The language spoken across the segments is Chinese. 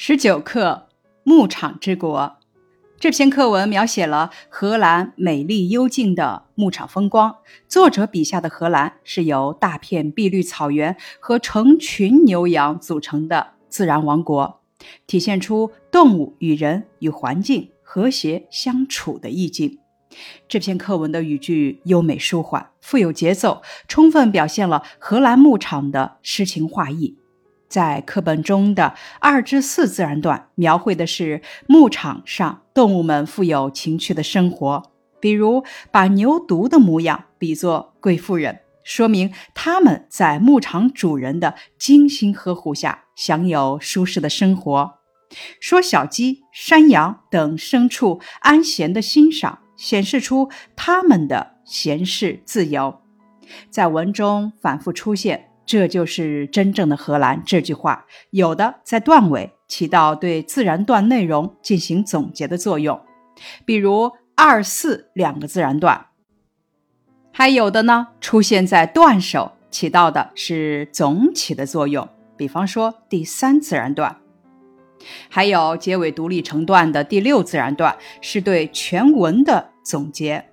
十九课《牧场之国》这篇课文描写了荷兰美丽幽静的牧场风光。作者笔下的荷兰是由大片碧绿草原和成群牛羊组成的自然王国，体现出动物与人与环境和谐相处的意境。这篇课文的语句优美舒缓，富有节奏，充分表现了荷兰牧场的诗情画意。在课本中的二至四自然段，描绘的是牧场上动物们富有情趣的生活。比如，把牛犊的模样比作贵妇人，说明他们在牧场主人的精心呵护下，享有舒适的生活。说小鸡、山羊等牲畜安闲的欣赏，显示出他们的闲适自由。在文中反复出现。这就是真正的荷兰。这句话有的在段尾起到对自然段内容进行总结的作用，比如二四两个自然段；还有的呢出现在段首，起到的是总体的作用，比方说第三自然段；还有结尾独立成段的第六自然段，是对全文的总结。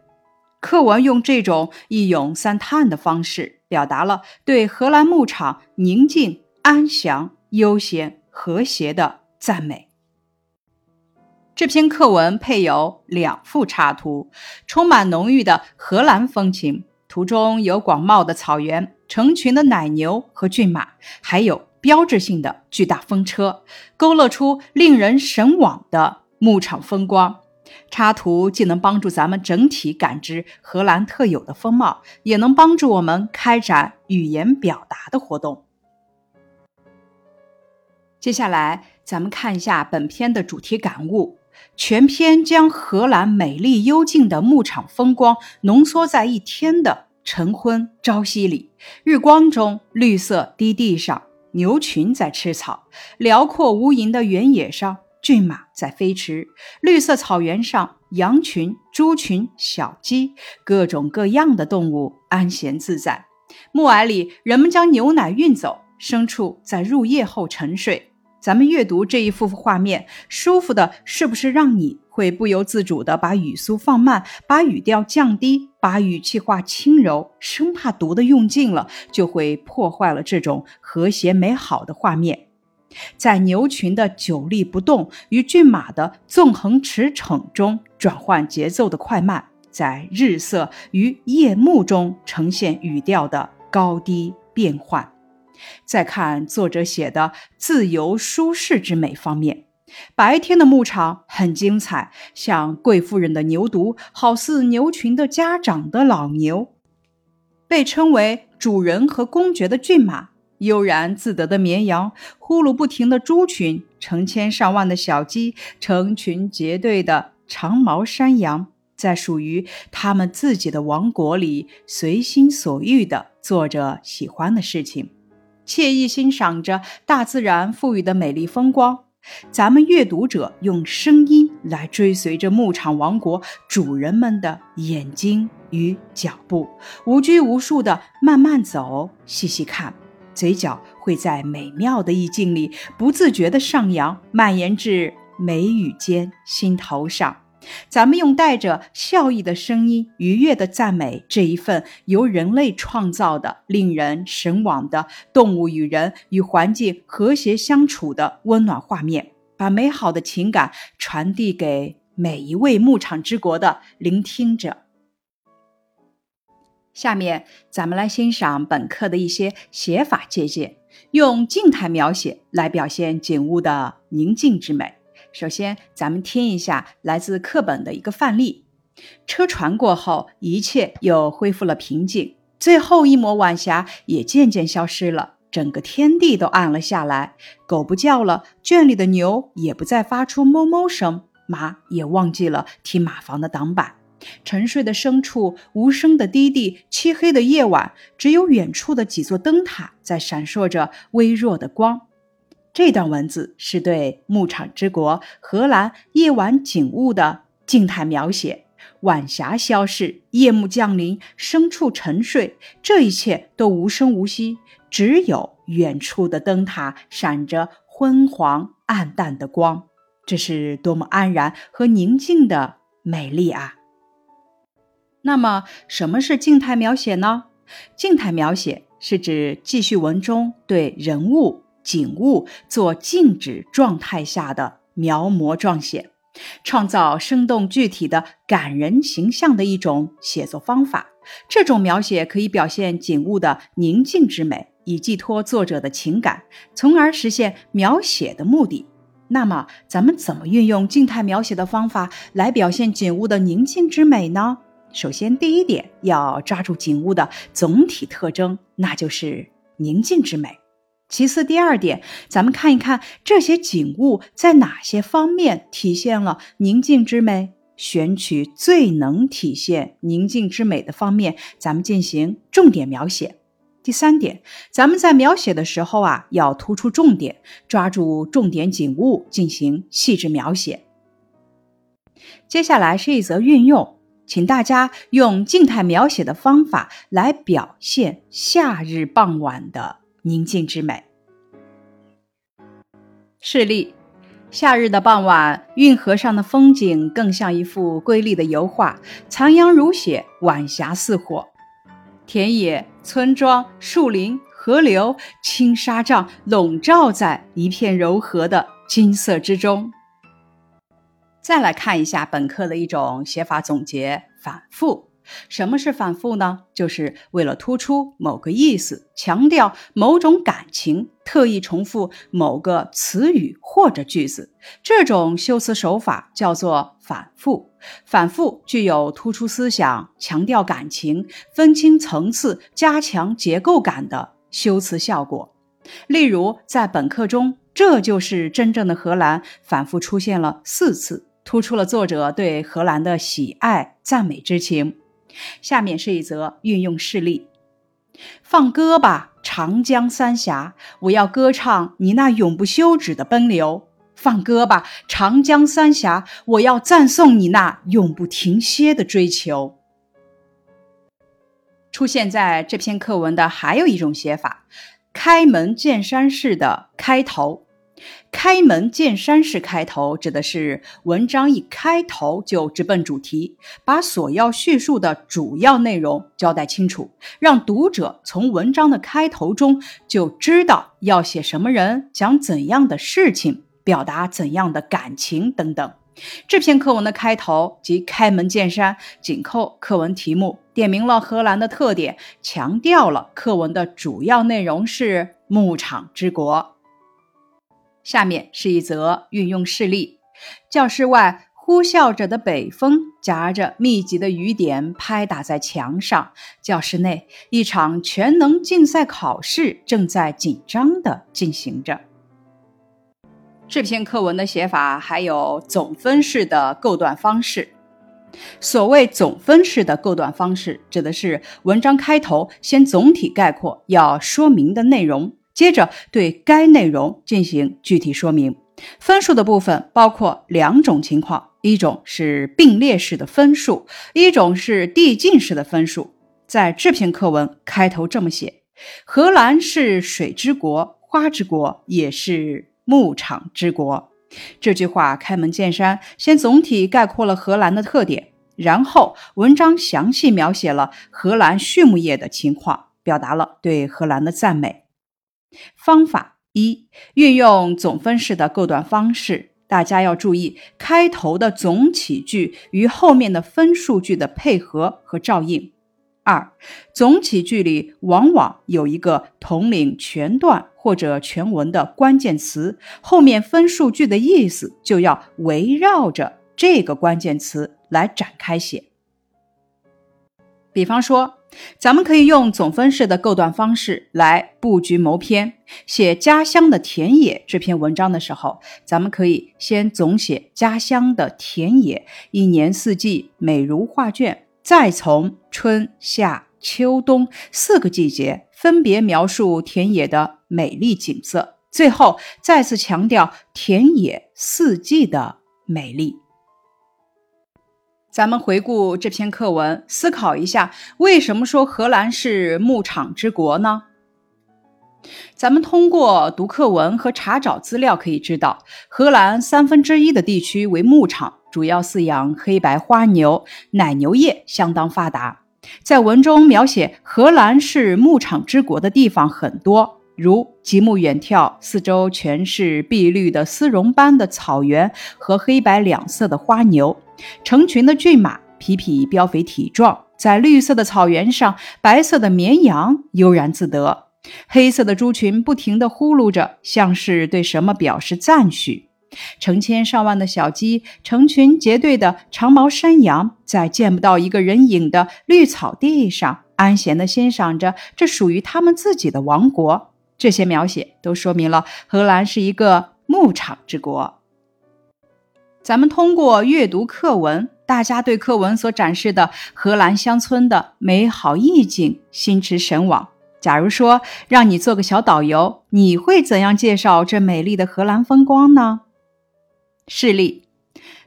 课文用这种一咏三叹的方式，表达了对荷兰牧场宁静、安详、悠闲、和谐的赞美。这篇课文配有两幅插图，充满浓郁的荷兰风情。图中有广袤的草原、成群的奶牛和骏马，还有标志性的巨大风车，勾勒出令人神往的牧场风光。插图既能帮助咱们整体感知荷兰特有的风貌，也能帮助我们开展语言表达的活动。接下来，咱们看一下本篇的主题感悟。全篇将荷兰美丽幽静的牧场风光浓缩在一天的晨昏朝夕里。日光中，绿色低地上，牛群在吃草；辽阔无垠的原野上。骏马在飞驰，绿色草原上，羊群、猪群、小鸡，各种各样的动物安闲自在。暮霭里，人们将牛奶运走，牲畜在入夜后沉睡。咱们阅读这一幅幅画面，舒服的是不是让你会不由自主地把语速放慢，把语调降低，把语气化轻柔，生怕读的用尽了，就会破坏了这种和谐美好的画面。在牛群的久立不动与骏马的纵横驰骋中转换节奏的快慢，在日色与夜幕中呈现语调的高低变换。再看作者写的自由舒适之美方面，白天的牧场很精彩，像贵妇人的牛犊，好似牛群的家长的老牛，被称为主人和公爵的骏马。悠然自得的绵羊，呼噜不停的猪群，成千上万的小鸡，成群结队的长毛山羊，在属于他们自己的王国里，随心所欲地做着喜欢的事情，惬意欣赏着大自然赋予的美丽风光。咱们阅读者用声音来追随着牧场王国主人们的眼睛与脚步，无拘无束地慢慢走，细细看。嘴角会在美妙的意境里不自觉地上扬，蔓延至眉宇间、心头上。咱们用带着笑意的声音，愉悦地赞美这一份由人类创造的、令人神往的动物与人与环境和谐相处的温暖画面，把美好的情感传递给每一位牧场之国的聆听者。下面咱们来欣赏本课的一些写法借鉴，用静态描写来表现景物的宁静之美。首先，咱们听一下来自课本的一个范例：车船过后，一切又恢复了平静，最后一抹晚霞也渐渐消失了，整个天地都暗了下来。狗不叫了，圈里的牛也不再发出哞哞声，马也忘记了踢马房的挡板。沉睡的牲畜无声的低地，漆黑的夜晚，只有远处的几座灯塔在闪烁着微弱的光。这段文字是对牧场之国荷兰夜晚景物的静态描写。晚霞消逝，夜幕降临，牲畜沉睡，这一切都无声无息，只有远处的灯塔闪着昏黄暗淡的光，这是多么安然和宁静的美丽啊！那么，什么是静态描写呢？静态描写是指记叙文中对人物、景物做静止状态下的描摹状写，创造生动具体的感人形象的一种写作方法。这种描写可以表现景物的宁静之美，以寄托作者的情感，从而实现描写的目的。那么，咱们怎么运用静态描写的方法来表现景物的宁静之美呢？首先，第一点要抓住景物的总体特征，那就是宁静之美。其次，第二点，咱们看一看这些景物在哪些方面体现了宁静之美，选取最能体现宁静之美的方面，咱们进行重点描写。第三点，咱们在描写的时候啊，要突出重点，抓住重点景物进行细致描写。接下来是一则运用。请大家用静态描写的方法来表现夏日傍晚的宁静之美。示例：夏日的傍晚，运河上的风景更像一幅瑰丽的油画，残阳如血，晚霞似火，田野、村庄、树林、河流、青纱帐笼罩在一片柔和的金色之中。再来看一下本课的一种写法总结：反复。什么是反复呢？就是为了突出某个意思，强调某种感情，特意重复某个词语或者句子。这种修辞手法叫做反复。反复具有突出思想、强调感情、分清层次、加强结构感的修辞效果。例如，在本课中，“这就是真正的荷兰”反复出现了四次。突出了作者对荷兰的喜爱、赞美之情。下面是一则运用事例：放歌吧，长江三峡，我要歌唱你那永不休止的奔流；放歌吧，长江三峡，我要赞颂你那永不停歇的追求。出现在这篇课文的还有一种写法：开门见山式的开头。开门见山式开头，指的是文章一开头就直奔主题，把所要叙述的主要内容交代清楚，让读者从文章的开头中就知道要写什么人，讲怎样的事情，表达怎样的感情等等。这篇课文的开头即开门见山，紧扣课文题目，点明了荷兰的特点，强调了课文的主要内容是牧场之国。下面是一则运用事例：教室外呼啸着的北风，夹着密集的雨点拍打在墙上。教室内，一场全能竞赛考试正在紧张地进行着。这篇课文的写法还有总分式的构段方式。所谓总分式的构段方式，指的是文章开头先总体概括要说明的内容。接着对该内容进行具体说明。分数的部分包括两种情况：一种是并列式的分数，一种是递进式的分数。在这篇课文开头这么写：“荷兰是水之国、花之国，也是牧场之国。”这句话开门见山，先总体概括了荷兰的特点，然后文章详细描写了荷兰畜牧业的情况，表达了对荷兰的赞美。方法一：运用总分式的构段方式。大家要注意开头的总起句与后面的分数句的配合和照应。二、总起句里往往有一个统领全段或者全文的关键词，后面分数句的意思就要围绕着这个关键词来展开写。比方说。咱们可以用总分式的构段方式来布局谋篇。写家乡的田野这篇文章的时候，咱们可以先总写家乡的田野，一年四季美如画卷，再从春夏秋冬四个季节分别描述田野的美丽景色，最后再次强调田野四季的美丽。咱们回顾这篇课文，思考一下，为什么说荷兰是牧场之国呢？咱们通过读课文和查找资料可以知道，荷兰三分之一的地区为牧场，主要饲养黑白花牛，奶牛业相当发达。在文中描写荷兰是牧场之国的地方很多，如极目远眺，四周全是碧绿的丝绒般的草原和黑白两色的花牛，成群的骏马，匹匹膘肥体壮，在绿色的草原上，白色的绵羊悠然自得，黑色的猪群不停地呼噜着，像是对什么表示赞许。成千上万的小鸡，成群结队的长毛山羊，在见不到一个人影的绿草地上，安闲地欣赏着这属于他们自己的王国。这些描写都说明了荷兰是一个牧场之国。咱们通过阅读课文，大家对课文所展示的荷兰乡村的美好意境心驰神往。假如说让你做个小导游，你会怎样介绍这美丽的荷兰风光呢？示例，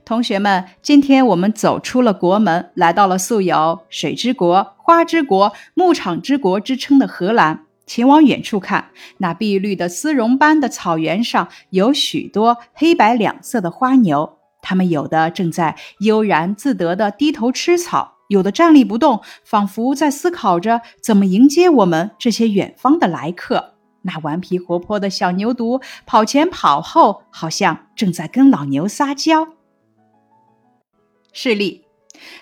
同学们，今天我们走出了国门，来到了素有“水之国”“花之国”“牧场之国”之称的荷兰。请往远处看，那碧绿的丝绒般的草原上有许多黑白两色的花牛，它们有的正在悠然自得地低头吃草，有的站立不动，仿佛在思考着怎么迎接我们这些远方的来客。那顽皮活泼的小牛犊跑前跑后，好像正在跟老牛撒娇。示例，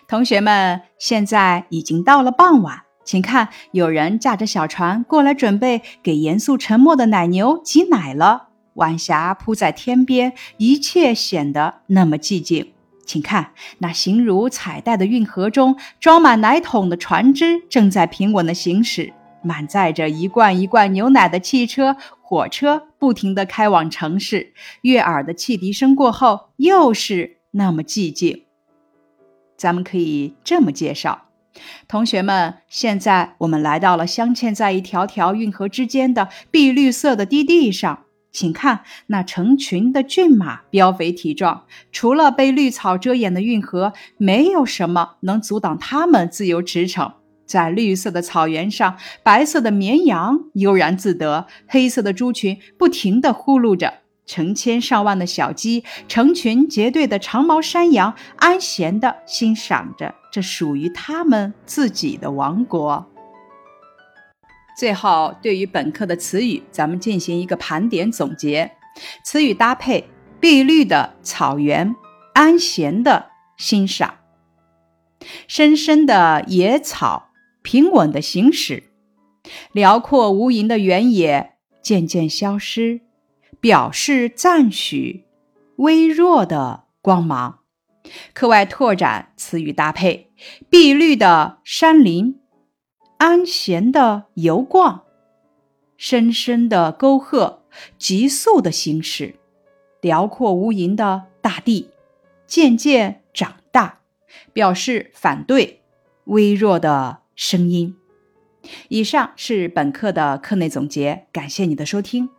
同学们，现在已经到了傍晚，请看，有人驾着小船过来，准备给严肃沉默的奶牛挤奶了。晚霞铺在天边，一切显得那么寂静。请看，那形如彩带的运河中，装满奶桶的船只正在平稳地行驶。满载着一罐一罐牛奶的汽车、火车不停地开往城市，悦耳的汽笛声过后，又是那么寂静。咱们可以这么介绍：同学们，现在我们来到了镶嵌在一条条运河之间的碧绿色的低地上，请看那成群的骏马，膘肥体壮。除了被绿草遮掩的运河，没有什么能阻挡它们自由驰骋。在绿色的草原上，白色的绵羊悠然自得，黑色的猪群不停地呼噜着，成千上万的小鸡，成群结队的长毛山羊，安闲地欣赏着这属于他们自己的王国。最后，对于本课的词语，咱们进行一个盘点总结：词语搭配，碧绿的草原，安闲的欣赏，深深的野草。平稳的行驶，辽阔无垠的原野渐渐消失，表示赞许。微弱的光芒。课外拓展词语搭配：碧绿的山林，安闲的游逛，深深的沟壑，急速的行驶，辽阔无垠的大地渐渐长大，表示反对。微弱的。声音。以上是本课的课内总结，感谢你的收听。